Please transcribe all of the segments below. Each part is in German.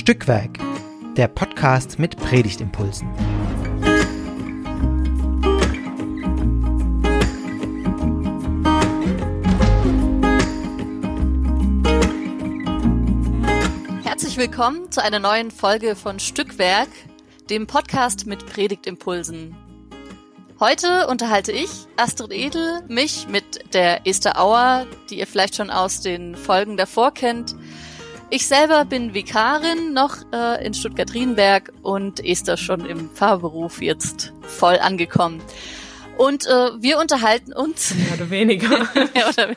Stückwerk, der Podcast mit Predigtimpulsen. Herzlich willkommen zu einer neuen Folge von Stückwerk, dem Podcast mit Predigtimpulsen. Heute unterhalte ich, Astrid Edel, mich mit der Esther Auer, die ihr vielleicht schon aus den Folgen davor kennt. Ich selber bin Vikarin noch äh, in Stuttgart-Rienberg und Esther schon im Pfarrberuf jetzt voll angekommen. Und äh, wir unterhalten uns. Mehr oder weniger. ja, oder,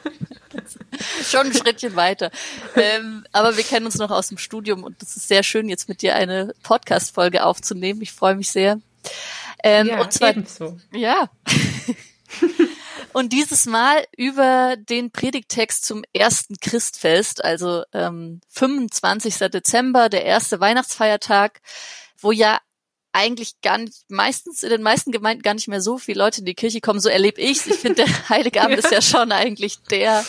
schon ein Schrittchen weiter. Ähm, aber wir kennen uns noch aus dem Studium und es ist sehr schön, jetzt mit dir eine Podcast-Folge aufzunehmen. Ich freue mich sehr. Ähm, ja, und zwar, ebenso. Ja. Und dieses Mal über den Predigtext zum ersten Christfest, also ähm, 25. Dezember, der erste Weihnachtsfeiertag, wo ja eigentlich gar nicht, meistens in den meisten Gemeinden gar nicht mehr so viele Leute in die Kirche kommen. So erlebe ich's. Ich finde, der Heiligabend ja. ist ja schon eigentlich der,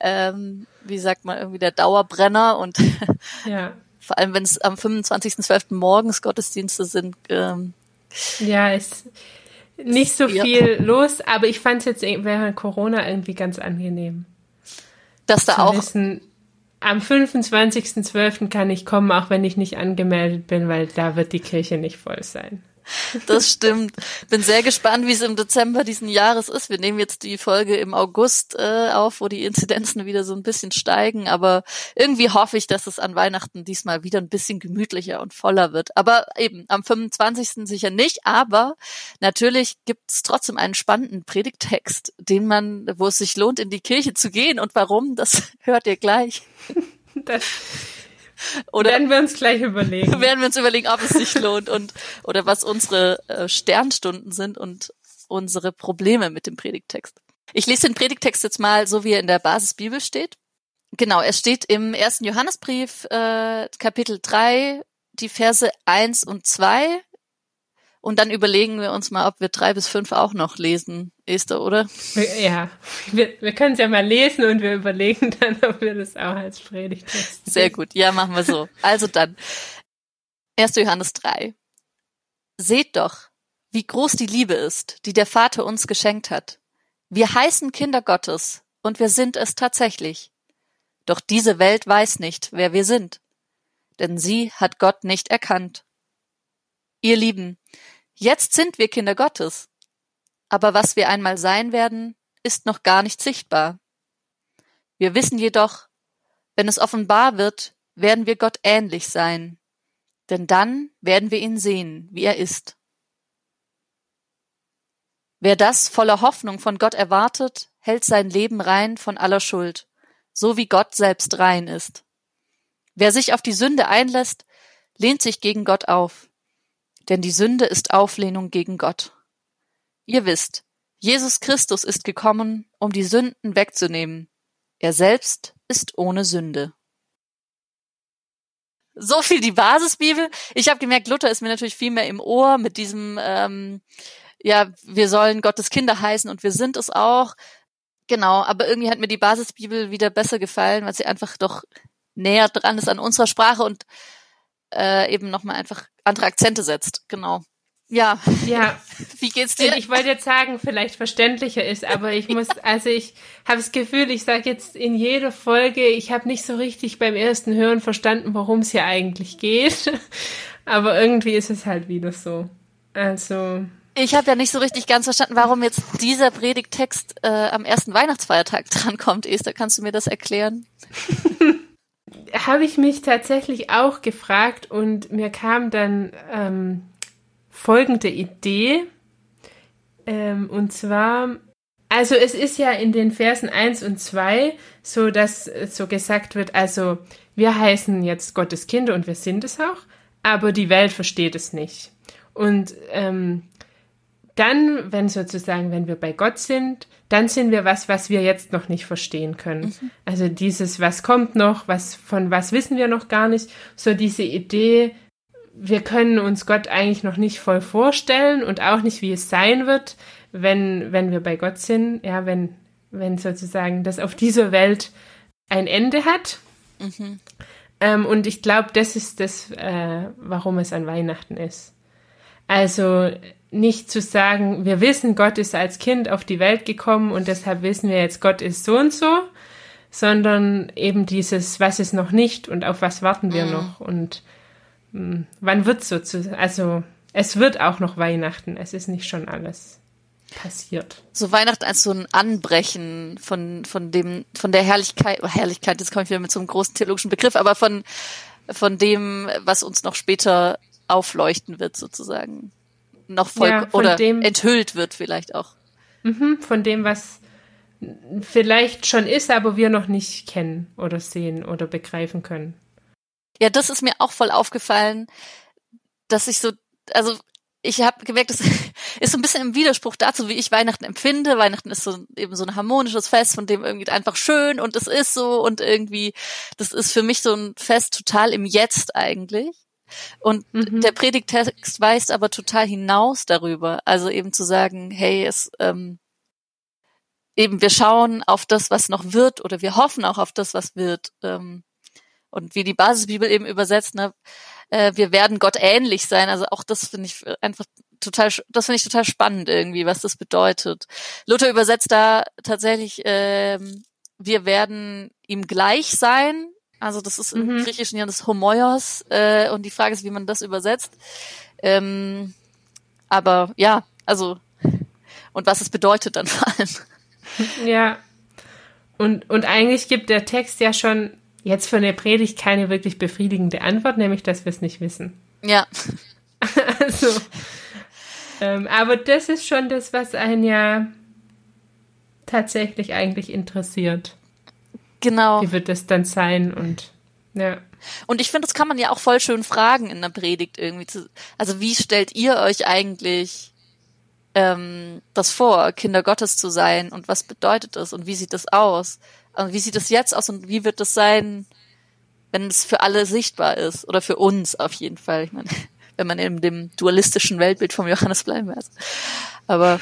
ähm, wie sagt man, irgendwie der Dauerbrenner und ja. vor allem, wenn es am 25.12. morgens Gottesdienste sind, ähm, ja, ist nicht so viel los, aber ich fand es jetzt während Corona irgendwie ganz angenehm. Dass da auch. Wissen, am 25.12. kann ich kommen, auch wenn ich nicht angemeldet bin, weil da wird die Kirche nicht voll sein. Das stimmt. Bin sehr gespannt, wie es im Dezember diesen Jahres ist. Wir nehmen jetzt die Folge im August äh, auf, wo die Inzidenzen wieder so ein bisschen steigen. Aber irgendwie hoffe ich, dass es an Weihnachten diesmal wieder ein bisschen gemütlicher und voller wird. Aber eben am 25. sicher nicht. Aber natürlich gibt es trotzdem einen spannenden Predigtext, den man, wo es sich lohnt, in die Kirche zu gehen. Und warum, das hört ihr gleich. Das oder werden wir uns gleich überlegen. Werden wir uns überlegen, ob es sich lohnt und oder was unsere äh, Sternstunden sind und unsere Probleme mit dem Predigtext. Ich lese den Predigtext jetzt mal so, wie er in der Basisbibel steht. Genau, er steht im ersten Johannesbrief, äh, Kapitel 3, die Verse 1 und 2 und dann überlegen wir uns mal, ob wir drei bis fünf auch noch lesen, Esther, oder? Ja, wir, wir können es ja mal lesen und wir überlegen dann, ob wir das auch als Predigt testen. Sehr gut, ja, machen wir so. Also dann, 1. Johannes 3. Seht doch, wie groß die Liebe ist, die der Vater uns geschenkt hat. Wir heißen Kinder Gottes und wir sind es tatsächlich. Doch diese Welt weiß nicht, wer wir sind, denn sie hat Gott nicht erkannt. Ihr Lieben, Jetzt sind wir Kinder Gottes. Aber was wir einmal sein werden, ist noch gar nicht sichtbar. Wir wissen jedoch, wenn es offenbar wird, werden wir Gott ähnlich sein, denn dann werden wir ihn sehen, wie er ist. Wer das voller Hoffnung von Gott erwartet, hält sein Leben rein von aller Schuld, so wie Gott selbst rein ist. Wer sich auf die Sünde einlässt, lehnt sich gegen Gott auf denn die Sünde ist Auflehnung gegen Gott. Ihr wisst, Jesus Christus ist gekommen, um die Sünden wegzunehmen. Er selbst ist ohne Sünde. So viel die Basisbibel. Ich habe gemerkt, Luther ist mir natürlich viel mehr im Ohr mit diesem, ähm, ja, wir sollen Gottes Kinder heißen und wir sind es auch. Genau, aber irgendwie hat mir die Basisbibel wieder besser gefallen, weil sie einfach doch näher dran ist an unserer Sprache und äh, eben nochmal einfach andere Akzente setzt. Genau. Ja. Ja. Wie geht's dir? Ich wollte jetzt sagen, vielleicht verständlicher ist, aber ich muss, also ich habe das Gefühl, ich sage jetzt in jeder Folge, ich habe nicht so richtig beim ersten Hören verstanden, worum es hier eigentlich geht. Aber irgendwie ist es halt wieder so. Also. Ich habe ja nicht so richtig ganz verstanden, warum jetzt dieser Predigtext äh, am ersten Weihnachtsfeiertag drankommt. Esther, kannst du mir das erklären? Habe ich mich tatsächlich auch gefragt und mir kam dann ähm, folgende Idee. Ähm, und zwar, also es ist ja in den Versen 1 und 2 so, dass so gesagt wird, also wir heißen jetzt Gottes Kinder und wir sind es auch, aber die Welt versteht es nicht. Und ähm, dann, wenn sozusagen, wenn wir bei Gott sind, dann sind wir was, was wir jetzt noch nicht verstehen können. Mhm. Also dieses, was kommt noch, was, von was wissen wir noch gar nicht, so diese Idee, wir können uns Gott eigentlich noch nicht voll vorstellen und auch nicht, wie es sein wird, wenn, wenn wir bei Gott sind, ja, wenn, wenn sozusagen das auf dieser Welt ein Ende hat. Mhm. Ähm, und ich glaube, das ist das, äh, warum es an Weihnachten ist. Also nicht zu sagen, wir wissen, Gott ist als Kind auf die Welt gekommen und deshalb wissen wir jetzt, Gott ist so und so, sondern eben dieses, was ist noch nicht und auf was warten wir mhm. noch und mh, hm, wann wird so zu, also es wird auch noch Weihnachten, es ist nicht schon alles passiert. So Weihnachten als so ein Anbrechen von, von dem, von der Herrlichkeit, oh Herrlichkeit, jetzt komme ich wieder mit so einem großen theologischen Begriff, aber von, von dem, was uns noch später aufleuchten wird, sozusagen. Noch voll, ja, oder dem, enthüllt wird vielleicht auch. Mhm, von dem, was vielleicht schon ist, aber wir noch nicht kennen oder sehen oder begreifen können. Ja, das ist mir auch voll aufgefallen, dass ich so, also ich habe gemerkt, das ist so ein bisschen im Widerspruch dazu, wie ich Weihnachten empfinde. Weihnachten ist so eben so ein harmonisches Fest, von dem irgendwie einfach schön und es ist so und irgendwie, das ist für mich so ein Fest total im Jetzt eigentlich. Und mhm. der Predigtext weist aber total hinaus darüber. Also eben zu sagen, hey, es ähm, eben wir schauen auf das, was noch wird, oder wir hoffen auch auf das, was wird. Ähm, und wie die Basisbibel eben übersetzt, ne, äh, wir werden Gott ähnlich sein. Also auch das finde ich einfach total, das finde ich total spannend irgendwie, was das bedeutet. Luther übersetzt da tatsächlich, ähm, wir werden ihm gleich sein. Also das ist im mhm. Griechischen ja das Homoios äh, und die Frage ist, wie man das übersetzt. Ähm, aber ja, also und was es bedeutet dann vor allem. Ja. Und, und eigentlich gibt der Text ja schon jetzt für eine Predigt keine wirklich befriedigende Antwort, nämlich dass wir es nicht wissen. Ja. also, ähm, aber das ist schon das, was einen ja tatsächlich eigentlich interessiert. Genau. Wie wird das dann sein und ja. Und ich finde, das kann man ja auch voll schön fragen in der Predigt irgendwie. Zu, also wie stellt ihr euch eigentlich ähm, das vor, Kinder Gottes zu sein und was bedeutet das und wie sieht das aus? Also wie sieht es jetzt aus und wie wird es sein, wenn es für alle sichtbar ist? Oder für uns auf jeden Fall. Ich meine, wenn man in dem dualistischen Weltbild vom Johannes bleiben will. Aber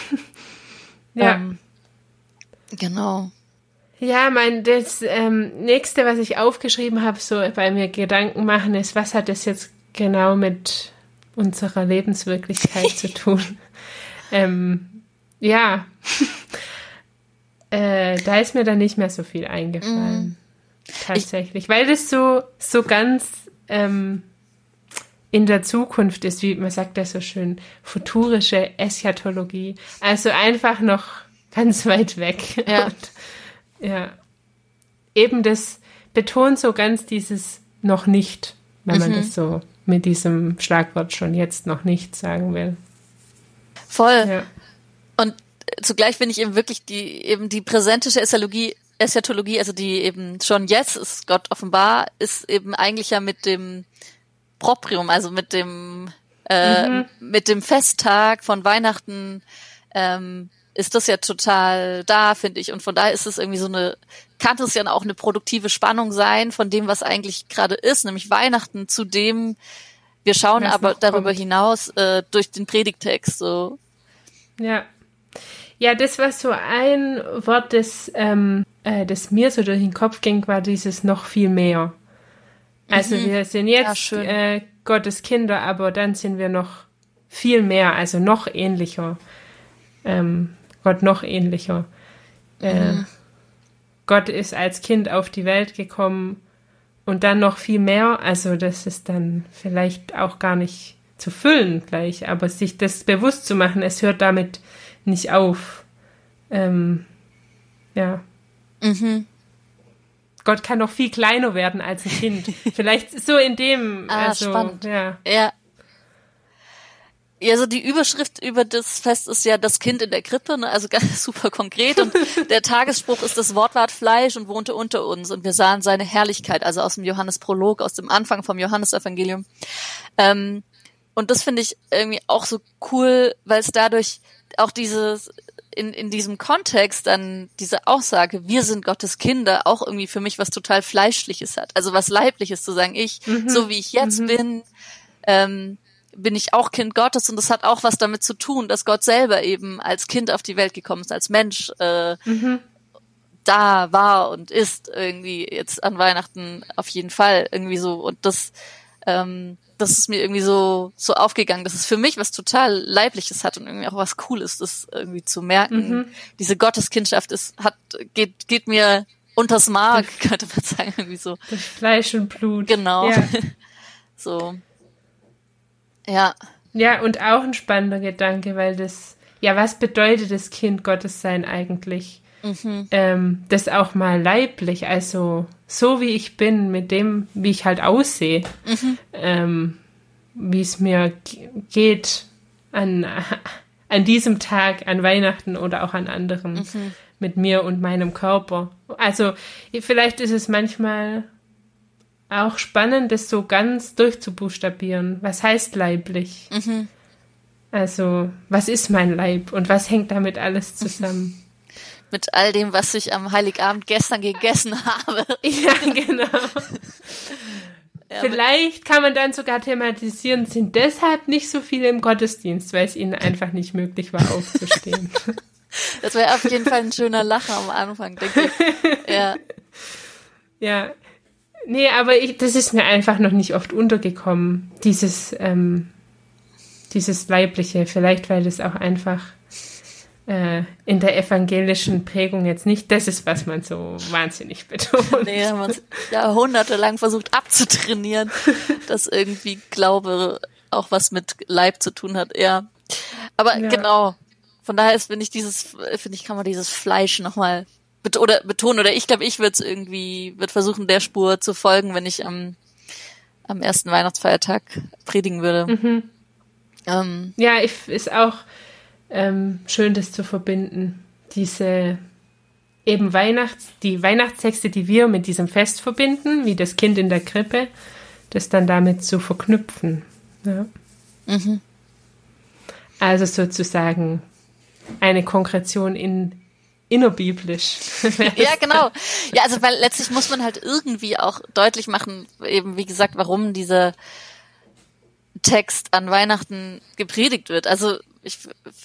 ja. Ähm, genau. Ja, mein das ähm, nächste, was ich aufgeschrieben habe, so bei mir Gedanken machen, ist, was hat das jetzt genau mit unserer Lebenswirklichkeit zu tun? Ähm, ja, äh, da ist mir dann nicht mehr so viel eingefallen. Mm. Tatsächlich. Ich, weil das so, so ganz ähm, in der Zukunft ist, wie man sagt das so schön, futurische Eschatologie. Also einfach noch ganz weit weg. Ja. Und, ja. Eben das betont so ganz dieses noch nicht, wenn man mhm. das so mit diesem Schlagwort schon jetzt noch nicht sagen will. Voll. Ja. Und zugleich finde ich eben wirklich die eben die präsentische Eschatologie, Eschatologie, also die eben schon jetzt ist Gott offenbar, ist eben eigentlich ja mit dem Proprium, also mit dem äh, mhm. mit dem Festtag von Weihnachten ähm, ist das ja total da, finde ich. Und von daher ist es irgendwie so eine, kann es ja auch eine produktive Spannung sein von dem, was eigentlich gerade ist, nämlich Weihnachten zu dem, wir schauen aber darüber kommt. hinaus äh, durch den Predigtext so. Ja, ja, das war so ein Wort, das, ähm, äh, das mir so durch den Kopf ging, war dieses noch viel mehr. Also mhm. wir sind jetzt ja, äh, Gottes Kinder, aber dann sind wir noch viel mehr, also noch ähnlicher. Ähm, Gott noch ähnlicher. Äh, mhm. Gott ist als Kind auf die Welt gekommen und dann noch viel mehr. Also das ist dann vielleicht auch gar nicht zu füllen gleich, aber sich das bewusst zu machen, es hört damit nicht auf. Ähm, ja. Mhm. Gott kann noch viel kleiner werden als ein Kind. Vielleicht so in dem. Ah, also, spannend. Ja. ja. Ja, so die Überschrift über das Fest ist ja das Kind in der Krippe, ne? also ganz super konkret. Und der Tagesspruch ist das Wortwort Fleisch und wohnte unter uns und wir sahen seine Herrlichkeit, also aus dem Johannes-Prolog, aus dem Anfang vom Johannesevangelium. Ähm, und das finde ich irgendwie auch so cool, weil es dadurch auch dieses in, in diesem Kontext dann diese Aussage, wir sind Gottes Kinder, auch irgendwie für mich was total Fleischliches hat. Also was Leibliches zu sagen, ich, mhm. so wie ich jetzt mhm. bin, ähm, bin ich auch Kind Gottes und das hat auch was damit zu tun, dass Gott selber eben als Kind auf die Welt gekommen ist, als Mensch, äh, mhm. da war und ist irgendwie jetzt an Weihnachten auf jeden Fall irgendwie so und das ähm, das ist mir irgendwie so so aufgegangen, dass es für mich was total leibliches hat und irgendwie auch was Cooles, das irgendwie zu merken. Mhm. Diese Gotteskindschaft ist hat geht geht mir unters Mark, könnte man sagen, irgendwie so. Durch Fleisch und Blut. Genau. Ja. so. Ja. Ja, und auch ein spannender Gedanke, weil das, ja, was bedeutet das Kind Gottes sein eigentlich? Mhm. Ähm, das auch mal leiblich, also so wie ich bin, mit dem, wie ich halt aussehe, mhm. ähm, wie es mir geht an, an diesem Tag, an Weihnachten oder auch an anderen, mhm. mit mir und meinem Körper. Also vielleicht ist es manchmal auch spannend, das so ganz durchzubuchstabieren. Was heißt leiblich? Mhm. Also, was ist mein Leib und was hängt damit alles zusammen? Mit all dem, was ich am Heiligabend gestern gegessen habe. ja, genau. Ja, Vielleicht kann man dann sogar thematisieren, sind deshalb nicht so viele im Gottesdienst, weil es ihnen einfach nicht möglich war, aufzustehen. Das wäre auf jeden Fall ein schöner Lacher am Anfang, denke ich. Ja. Ja, Nee, aber ich, das ist mir einfach noch nicht oft untergekommen, dieses, ähm, dieses Leibliche. Vielleicht, weil das auch einfach äh, in der evangelischen Prägung jetzt nicht das ist, was man so wahnsinnig betont. Nee, haben uns jahrhundertelang versucht abzutrainieren, dass irgendwie Glaube auch was mit Leib zu tun hat. Ja, aber ja. genau. Von daher ist, finde ich dieses, finde ich, kann man dieses Fleisch nochmal bet oder betonen oder ich glaube, ich würde es irgendwie, würde versuchen, der Spur zu folgen, wenn ich am, am ersten Weihnachtsfeiertag predigen würde. Mhm. Ähm, ja, ich, ist auch ähm, schön, das zu verbinden. Diese eben Weihnachts, die Weihnachtstexte, die wir mit diesem Fest verbinden, wie das Kind in der Krippe, das dann damit zu verknüpfen. Ja. Mhm. Also sozusagen eine Konkretion in innerbiblisch. ja, genau. Ja, also weil letztlich muss man halt irgendwie auch deutlich machen, eben wie gesagt, warum dieser Text an Weihnachten gepredigt wird. Also ich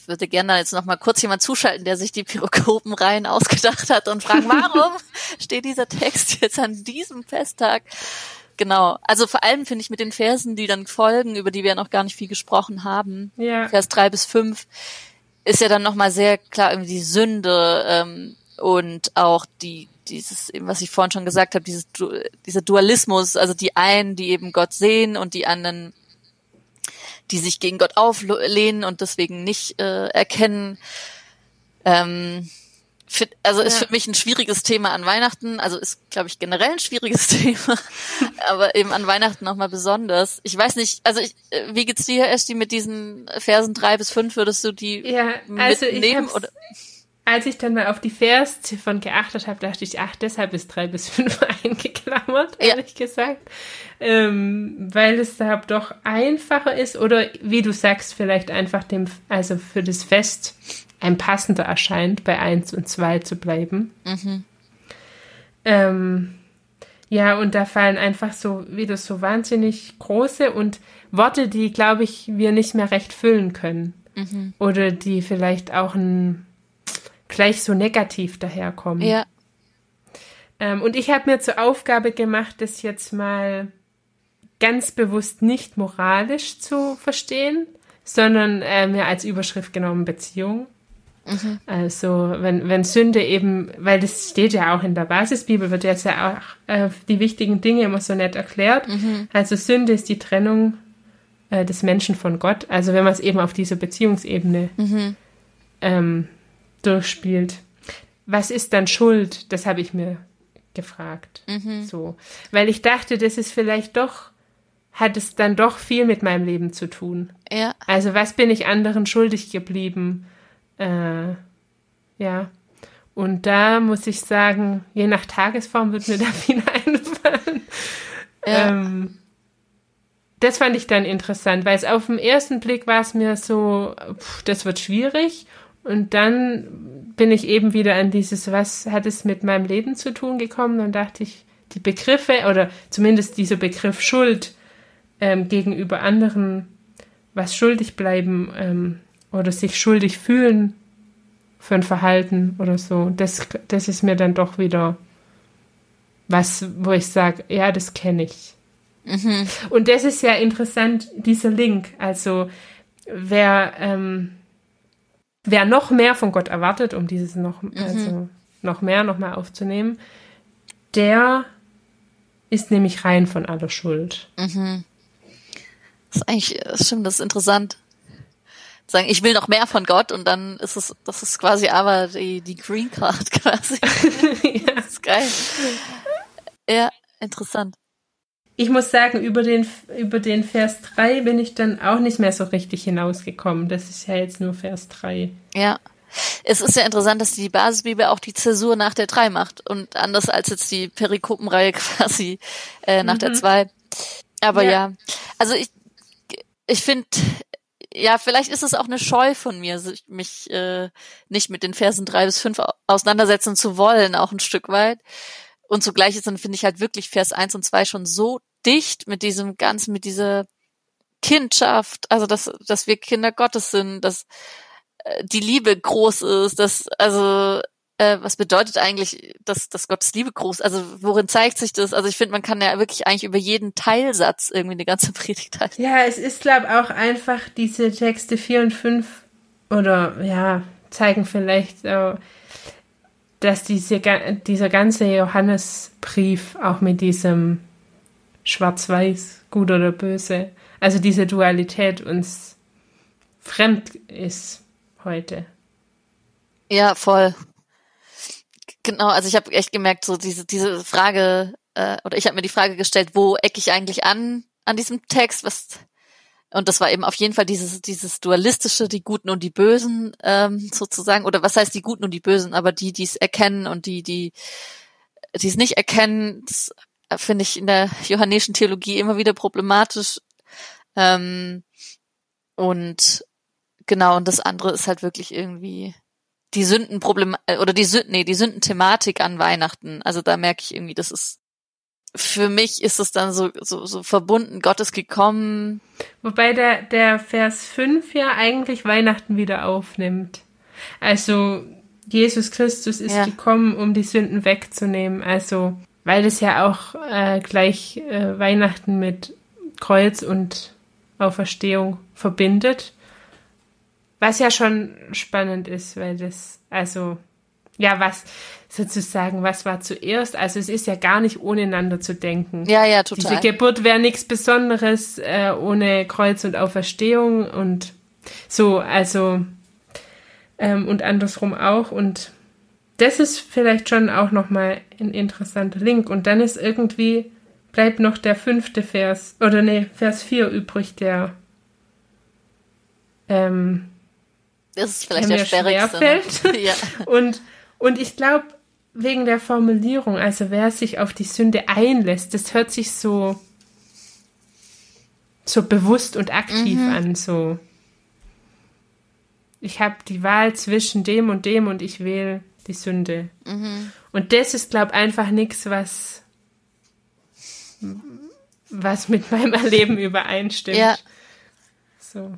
würde gerne jetzt noch mal kurz jemand zuschalten, der sich die Pyrokopenreihen ausgedacht hat und fragen, warum steht dieser Text jetzt an diesem Festtag? Genau. Also vor allem finde ich mit den Versen, die dann folgen, über die wir noch gar nicht viel gesprochen haben, ja. Vers drei bis fünf, ist ja dann nochmal sehr klar irgendwie die Sünde ähm, und auch die dieses eben was ich vorhin schon gesagt habe dieses dieser Dualismus also die einen die eben Gott sehen und die anderen die sich gegen Gott auflehnen und deswegen nicht äh, erkennen. Ähm, also ist ja. für mich ein schwieriges Thema an Weihnachten. Also ist, glaube ich, generell ein schwieriges Thema, aber eben an Weihnachten nochmal besonders. Ich weiß nicht, also ich, äh, wie geht's dir, Esti, mit diesen Versen drei bis fünf? Würdest du die ja, also mitnehmen? oder? Als ich dann mal auf die Versziffern geachtet habe, dachte ich, ach, deshalb ist drei bis fünf eingeklammert, ehrlich ja. gesagt. Ähm, weil es da doch einfacher ist oder wie du sagst, vielleicht einfach dem, also für das Fest ein passender erscheint, bei 1 und 2 zu bleiben. Mhm. Ähm, ja, und da fallen einfach so wieder so wahnsinnig große und Worte, die, glaube ich, wir nicht mehr recht füllen können. Mhm. Oder die vielleicht auch ein, gleich so negativ daherkommen. Ja. Ähm, und ich habe mir zur Aufgabe gemacht, das jetzt mal ganz bewusst nicht moralisch zu verstehen, sondern äh, mir als Überschrift genommen Beziehung. Mhm. Also wenn, wenn Sünde eben, weil das steht ja auch in der Basisbibel, wird jetzt ja auch äh, die wichtigen Dinge immer so nett erklärt. Mhm. Also Sünde ist die Trennung äh, des Menschen von Gott. Also wenn man es eben auf dieser Beziehungsebene mhm. ähm, durchspielt. Was ist dann Schuld? Das habe ich mir gefragt. Mhm. So. Weil ich dachte, das ist vielleicht doch, hat es dann doch viel mit meinem Leben zu tun. Ja. Also was bin ich anderen schuldig geblieben? Äh, ja. Und da muss ich sagen, je nach Tagesform wird mir da viel einfallen. Ja. Ähm, das fand ich dann interessant, weil es auf den ersten Blick war es mir so, pff, das wird schwierig. Und dann bin ich eben wieder an dieses, was hat es mit meinem Leben zu tun gekommen? Und dachte ich, die Begriffe oder zumindest dieser Begriff Schuld ähm, gegenüber anderen, was schuldig bleiben, ähm, oder sich schuldig fühlen für ein Verhalten oder so. Das, das ist mir dann doch wieder was, wo ich sage, ja, das kenne ich. Mhm. Und das ist ja interessant, dieser Link. Also wer, ähm, wer noch mehr von Gott erwartet, um dieses noch, mhm. also noch mehr, noch mehr aufzunehmen, der ist nämlich rein von aller Schuld. Mhm. Das ist eigentlich, das stimmt, das ist interessant. Sagen, ich will noch mehr von Gott und dann ist es, das ist quasi aber die, die Green Card quasi. ja. Das ist geil. Ja, interessant. Ich muss sagen, über den, über den Vers 3 bin ich dann auch nicht mehr so richtig hinausgekommen. Das ist ja jetzt nur Vers 3. Ja. Es ist ja interessant, dass die Basisbibel auch die Zäsur nach der 3 macht und anders als jetzt die Perikopenreihe quasi äh, nach mhm. der 2. Aber ja. ja, also ich, ich finde, ja, vielleicht ist es auch eine Scheu von mir, mich äh, nicht mit den Versen 3 bis 5 auseinandersetzen zu wollen, auch ein Stück weit. Und zugleich ist dann, finde ich halt wirklich Vers 1 und 2 schon so dicht mit diesem ganzen, mit dieser Kindschaft, also dass, dass wir Kinder Gottes sind, dass äh, die Liebe groß ist, dass, also äh, was bedeutet eigentlich, dass, dass Gottes Liebe groß, also worin zeigt sich das? Also ich finde, man kann ja wirklich eigentlich über jeden Teilsatz irgendwie eine ganze Predigt halten. Ja, es ist, glaube auch einfach diese Texte 4 und 5 oder ja, zeigen vielleicht dass diese, dieser ganze Johannesbrief auch mit diesem Schwarz-Weiß, gut oder böse, also diese Dualität uns fremd ist heute. Ja, voll. Genau, also ich habe echt gemerkt, so diese diese Frage äh, oder ich habe mir die Frage gestellt, wo ecke ich eigentlich an an diesem Text? Was und das war eben auf jeden Fall dieses dieses dualistische, die Guten und die Bösen ähm, sozusagen oder was heißt die Guten und die Bösen, aber die die es erkennen und die die die es nicht erkennen, das finde ich in der johannischen Theologie immer wieder problematisch. Ähm, und genau und das andere ist halt wirklich irgendwie die Sündenproblem äh, oder die Sünden, nee, die Sündenthematik an Weihnachten. Also da merke ich irgendwie, das ist für mich ist es dann so, so, so verbunden, Gott ist gekommen. Wobei der, der Vers 5 ja eigentlich Weihnachten wieder aufnimmt. Also Jesus Christus ist ja. gekommen, um die Sünden wegzunehmen. Also, weil es ja auch äh, gleich äh, Weihnachten mit Kreuz und Auferstehung verbindet. Was ja schon spannend ist, weil das, also, ja, was sozusagen, was war zuerst? Also es ist ja gar nicht ohne einander zu denken. Ja, ja, total. Diese Geburt wäre nichts Besonderes äh, ohne Kreuz und Auferstehung und so, also ähm, und andersrum auch. Und das ist vielleicht schon auch nochmal ein interessanter Link. Und dann ist irgendwie, bleibt noch der fünfte Vers, oder nee, Vers 4 übrig, der ähm, das ist vielleicht der, schwierigste. Ne? ja. Und, und ich glaube, wegen der Formulierung, also wer sich auf die Sünde einlässt, das hört sich so, so bewusst und aktiv mhm. an, so. Ich habe die Wahl zwischen dem und dem und ich wähle die Sünde. Mhm. Und das ist, glaube ich, einfach nichts, was, was mit meinem Erleben übereinstimmt. Ja. So.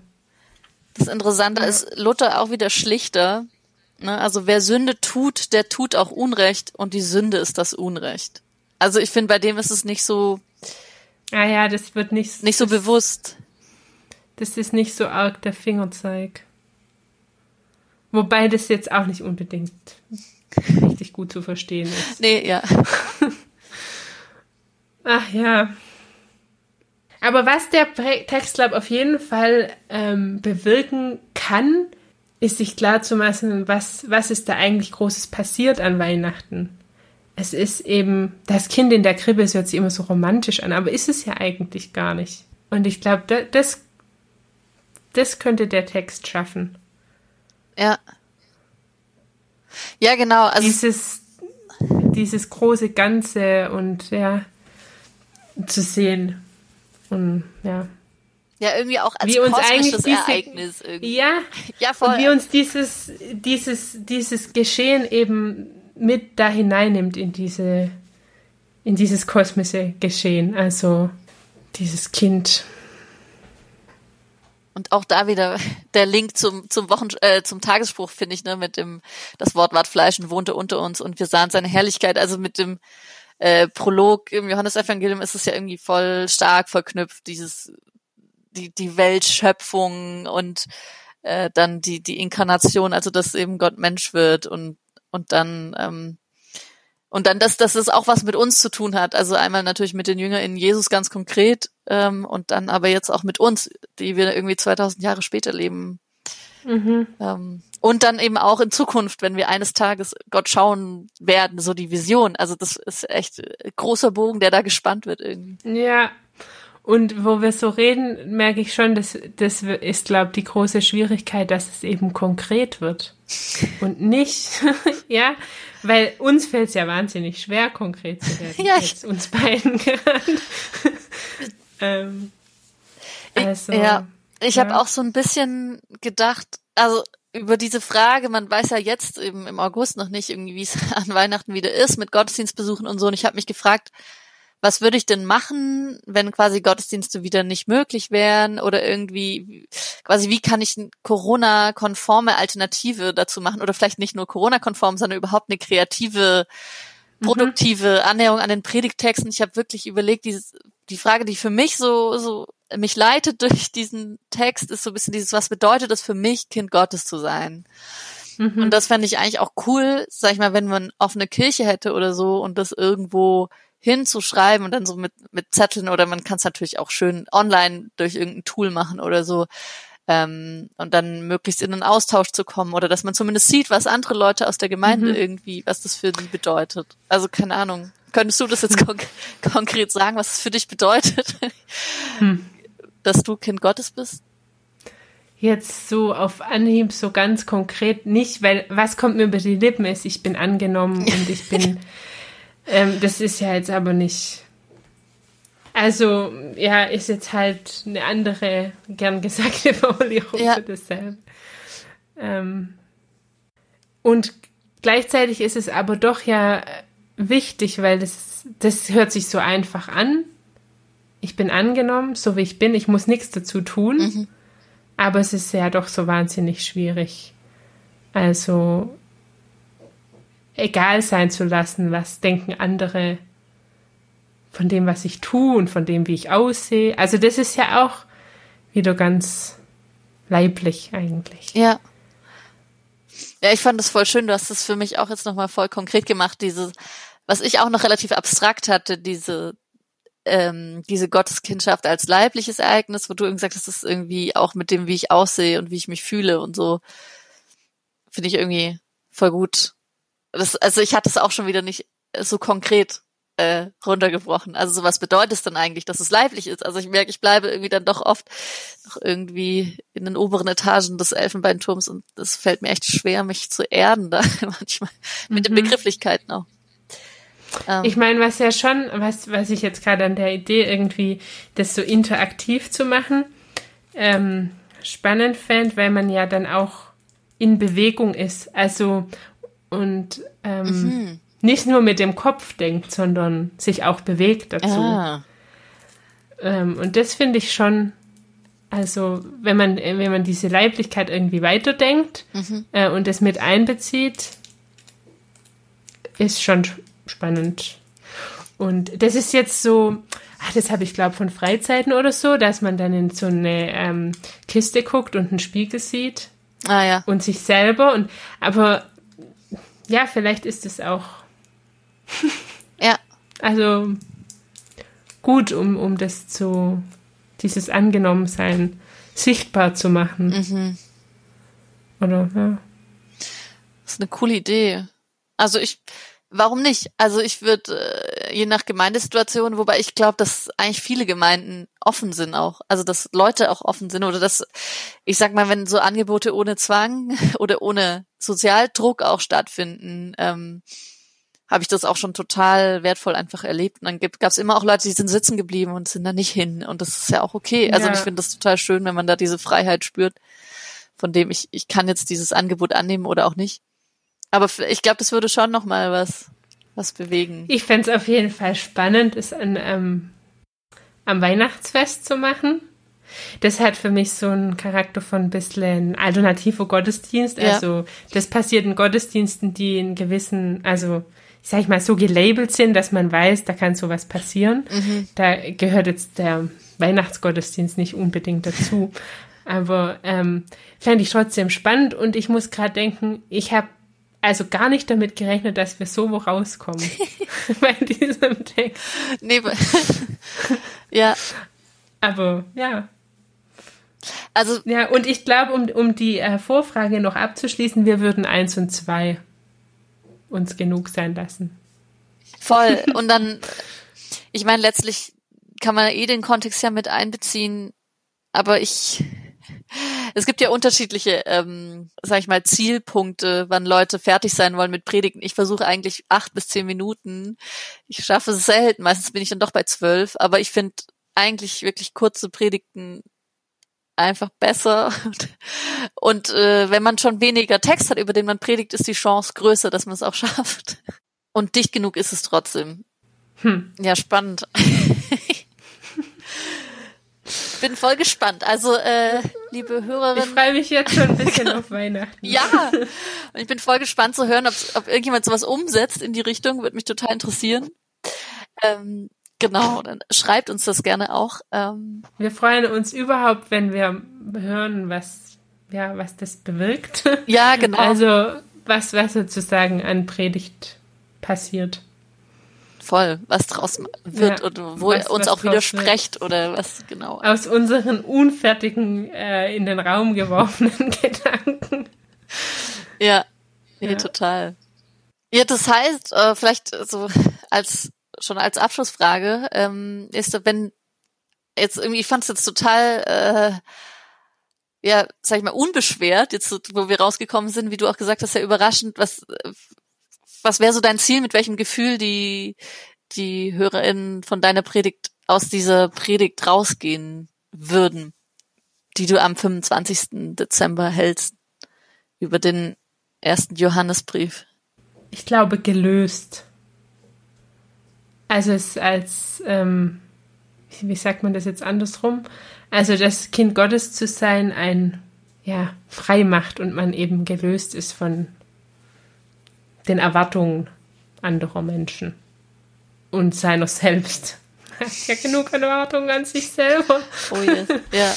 Das Interessante ist, Luther auch wieder schlichter. Ne? Also wer Sünde tut, der tut auch Unrecht und die Sünde ist das Unrecht. Also ich finde, bei dem ist es nicht so. Ah ja, das wird nicht. Nicht so das, bewusst. Das ist nicht so arg der Fingerzeig. Wobei das jetzt auch nicht unbedingt richtig gut zu verstehen ist. Nee, ja. Ach ja. Aber was der Text Lab auf jeden Fall ähm, bewirken kann, ist sich klar zu machen, was, was ist da eigentlich Großes passiert an Weihnachten. Es ist eben, das Kind in der Krippe, es hört sich immer so romantisch an, aber ist es ja eigentlich gar nicht. Und ich glaube, das, das könnte der Text schaffen. Ja. Ja, genau. Also dieses, dieses große Ganze und ja, zu sehen. Und ja. Ja, irgendwie auch als wie uns kosmisches diese, Ereignis irgendwie. Ja, ja voll. Und wie uns dieses, dieses, dieses Geschehen eben mit da hineinnimmt in diese, in dieses kosmische Geschehen. Also dieses Kind. und auch da wieder der Link zum zum Wochen äh, zum Tagesspruch finde ich ne mit dem das Wort ward Fleisch und wohnte unter uns und wir sahen seine Herrlichkeit also mit dem äh, Prolog im Johannesevangelium ist es ja irgendwie voll stark verknüpft dieses die die Weltschöpfung und äh, dann die die Inkarnation also dass eben Gott Mensch wird und und dann ähm, und dann, dass, dass es auch was mit uns zu tun hat. Also einmal natürlich mit den Jüngern in Jesus ganz konkret ähm, und dann aber jetzt auch mit uns, die wir irgendwie 2000 Jahre später leben. Mhm. Ähm, und dann eben auch in Zukunft, wenn wir eines Tages Gott schauen werden, so die Vision. Also das ist echt großer Bogen, der da gespannt wird irgendwie. Ja. Und wo wir so reden, merke ich schon, dass das ist, glaube ich, die große Schwierigkeit, dass es eben konkret wird. Und nicht, ja, weil uns fällt es ja wahnsinnig schwer, konkret zu werden. ja, jetzt uns beiden gerade. ähm, also, ja, ich ja. habe auch so ein bisschen gedacht, also über diese Frage, man weiß ja jetzt eben im August noch nicht irgendwie, wie es an Weihnachten wieder ist mit Gottesdienstbesuchen und so. Und ich habe mich gefragt, was würde ich denn machen, wenn quasi Gottesdienste wieder nicht möglich wären oder irgendwie quasi wie kann ich eine Corona-konforme Alternative dazu machen oder vielleicht nicht nur Corona-konform, sondern überhaupt eine kreative. Produktive Annäherung an den Predigtexten. Ich habe wirklich überlegt, dieses, die Frage, die für mich so so mich leitet durch diesen Text, ist so ein bisschen dieses, was bedeutet es für mich, Kind Gottes zu sein? Mhm. Und das fände ich eigentlich auch cool, sag ich mal, wenn man offene Kirche hätte oder so und das irgendwo hinzuschreiben und dann so mit, mit Zetteln oder man kann es natürlich auch schön online durch irgendein Tool machen oder so. Ähm, und dann möglichst in einen Austausch zu kommen oder dass man zumindest sieht, was andere Leute aus der Gemeinde mhm. irgendwie, was das für die bedeutet. Also keine Ahnung. Könntest du das jetzt konk konkret sagen, was es für dich bedeutet, hm. dass du Kind Gottes bist? Jetzt so auf Anhieb so ganz konkret nicht, weil was kommt mir über die Lippen ist, ich bin angenommen und ich bin Ähm, das ist ja jetzt aber nicht. Also, ja, ist jetzt halt eine andere, gern gesagte Formulierung ja. für dasselbe. Ähm, und gleichzeitig ist es aber doch ja wichtig, weil das, das hört sich so einfach an. Ich bin angenommen, so wie ich bin, ich muss nichts dazu tun. Mhm. Aber es ist ja doch so wahnsinnig schwierig. Also, egal sein zu lassen, was denken andere von dem, was ich tue und von dem, wie ich aussehe. Also das ist ja auch wieder ganz leiblich eigentlich. Ja. Ja, ich fand das voll schön. Du hast das für mich auch jetzt nochmal voll konkret gemacht. Diese, was ich auch noch relativ abstrakt hatte, diese, ähm, diese Gotteskindschaft als leibliches Ereignis, wo du irgendwie gesagt hast, das ist irgendwie auch mit dem, wie ich aussehe und wie ich mich fühle und so. Finde ich irgendwie voll gut das, also ich hatte es auch schon wieder nicht so konkret äh, runtergebrochen. Also so was bedeutet es dann eigentlich, dass es leiblich ist? Also ich merke, ich bleibe irgendwie dann doch oft noch irgendwie in den oberen Etagen des Elfenbeinturms und es fällt mir echt schwer, mich zu erden da manchmal mit mhm. den Begrifflichkeiten auch. Ähm. Ich meine, was ja schon, was, was ich jetzt gerade an der Idee irgendwie, das so interaktiv zu machen, ähm, spannend fände, weil man ja dann auch in Bewegung ist. Also und ähm, mhm. Nicht nur mit dem Kopf denkt, sondern sich auch bewegt dazu. Ah. Ähm, und das finde ich schon, also wenn man, wenn man diese Leiblichkeit irgendwie weiterdenkt mhm. äh, und das mit einbezieht, ist schon spannend. Und das ist jetzt so, ach, das habe ich glaube von Freizeiten oder so, dass man dann in so eine ähm, Kiste guckt und einen Spiegel sieht. Ah, ja. Und sich selber und aber ja, vielleicht ist es auch. ja. Also gut, um, um das zu, dieses Angenommensein sichtbar zu machen. Mhm. Oder, ja. Das ist eine coole Idee. Also ich, warum nicht? Also ich würde, äh, je nach Gemeindesituation, wobei ich glaube, dass eigentlich viele Gemeinden offen sind auch. Also dass Leute auch offen sind oder dass, ich sag mal, wenn so Angebote ohne Zwang oder ohne Sozialdruck auch stattfinden, ähm, habe ich das auch schon total wertvoll einfach erlebt. Und dann gab es immer auch Leute, die sind sitzen geblieben und sind da nicht hin. Und das ist ja auch okay. Also ja. ich finde das total schön, wenn man da diese Freiheit spürt, von dem ich, ich kann jetzt dieses Angebot annehmen oder auch nicht. Aber ich glaube, das würde schon noch mal was, was bewegen. Ich fände es auf jeden Fall spannend, es an, ähm, am Weihnachtsfest zu machen. Das hat für mich so einen Charakter von ein bisschen alternativer Gottesdienst. Ja. Also das passiert in Gottesdiensten, die in gewissen, also sag ich mal, so gelabelt sind, dass man weiß, da kann sowas passieren. Da gehört jetzt der Weihnachtsgottesdienst nicht unbedingt dazu. Aber ähm, fände ich trotzdem spannend und ich muss gerade denken, ich habe also gar nicht damit gerechnet, dass wir so wo rauskommen bei diesem Text. Nee, ja, Aber ja, also Ja, und ich glaube, um, um die äh, Vorfrage noch abzuschließen, wir würden eins und zwei uns genug sein lassen. Voll. Und dann, ich meine, letztlich kann man eh den Kontext ja mit einbeziehen, aber ich, es gibt ja unterschiedliche, ähm, sag ich mal, Zielpunkte, wann Leute fertig sein wollen mit Predigten. Ich versuche eigentlich acht bis zehn Minuten. Ich schaffe es selten. Meistens bin ich dann doch bei zwölf, aber ich finde eigentlich wirklich kurze Predigten einfach besser. Und äh, wenn man schon weniger Text hat, über den man predigt, ist die Chance größer, dass man es auch schafft. Und dicht genug ist es trotzdem. Hm. Ja, spannend. Bin voll gespannt. Also, äh, liebe Ich Hörerin, freue mich jetzt schon ein bisschen auf Weihnachten. ja. Und ich bin voll gespannt zu hören, ob, ob irgendjemand sowas umsetzt in die Richtung. Würde mich total interessieren. Ähm, genau, dann schreibt uns das gerne auch. Ähm, Wir freuen uns überhaupt, wenn wir hören, was, ja, was das bewirkt. ja, genau. Also, was, was sozusagen an Predigt passiert. voll, was draus wird Ja, und wo was- ihr uns auch widersprecht oder was genau. Aus unseren unfertigen, äh, in den Raum geworfenen Gedanken. Ja, nee, Ja. total. Ja, das heißt, äh, vielleicht so als schon als Abschlussfrage ähm, ist, wenn jetzt irgendwie, ich fand es jetzt total, äh, ja, sag ich mal, unbeschwert, jetzt wo wir rausgekommen sind, wie du auch gesagt hast, ja überraschend, was, was wäre so dein Ziel, mit welchem Gefühl die, die HörerInnen von deiner Predigt aus dieser Predigt rausgehen würden, die du am 25. Dezember hältst, über den ersten Johannesbrief. ich glaube, gelöst. Also es als, ähm, wie sagt man das jetzt andersrum? Also das Kind Gottes zu sein, ein, ja, frei macht und man eben gelöst ist von den Erwartungen anderer Menschen und seiner selbst. ja genug Erwartungen an sich selber. Oh yes. ja.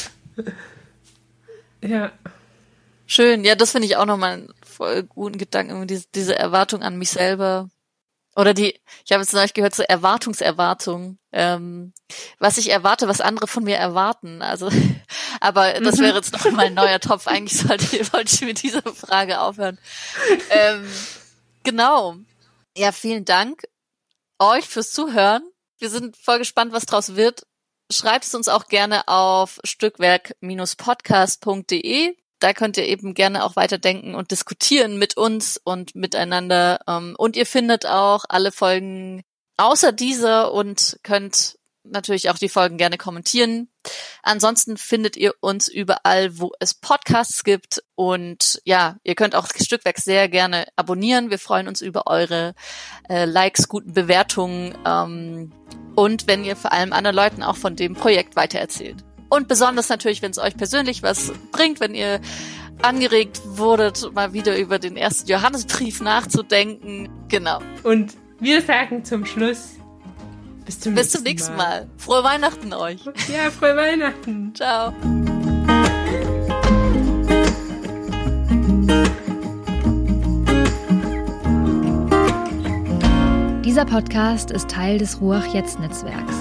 Ja, Schön. Ja, das finde ich auch nochmal einen voll guten Gedanken, diese, diese Erwartung an mich selber. Oder die, ich habe jetzt neulich gehört, so Erwartungserwartung. Ähm, was ich erwarte, was andere von mir erwarten. Also, aber das wäre jetzt noch mal ein neuer Topf. Eigentlich sollte, wollte ich mit dieser Frage aufhören. Ähm, genau. Ja, vielen Dank euch fürs Zuhören. Wir sind voll gespannt, was draus wird. Schreibt es uns auch gerne auf stückwerk-podcast.de. Da könnt ihr eben gerne auch weiterdenken und diskutieren mit uns und miteinander. Ähm, Und ihr findet auch alle Folgen außer dieser und könnt natürlich auch die Folgen gerne kommentieren. Ansonsten findet ihr uns überall, wo es Podcasts gibt. Und ja, ihr könnt auch Stückwerk sehr gerne abonnieren. Wir freuen uns über eure äh, Likes, guten Bewertungen ähm, und wenn ihr vor allem anderen Leuten auch von dem Projekt weitererzählt. Und besonders natürlich, wenn es euch persönlich was bringt, wenn ihr angeregt wurdet, mal wieder über den ersten Johannesbrief nachzudenken. Genau. und wir sagen zum Schluss, bis zum, Bis zum nächsten Mal. Frohe Weihnachten euch. Ja, frohe Weihnachten. Ciao. Dieser Podcast ist Teil des Ruach Jetzt Netzwerks.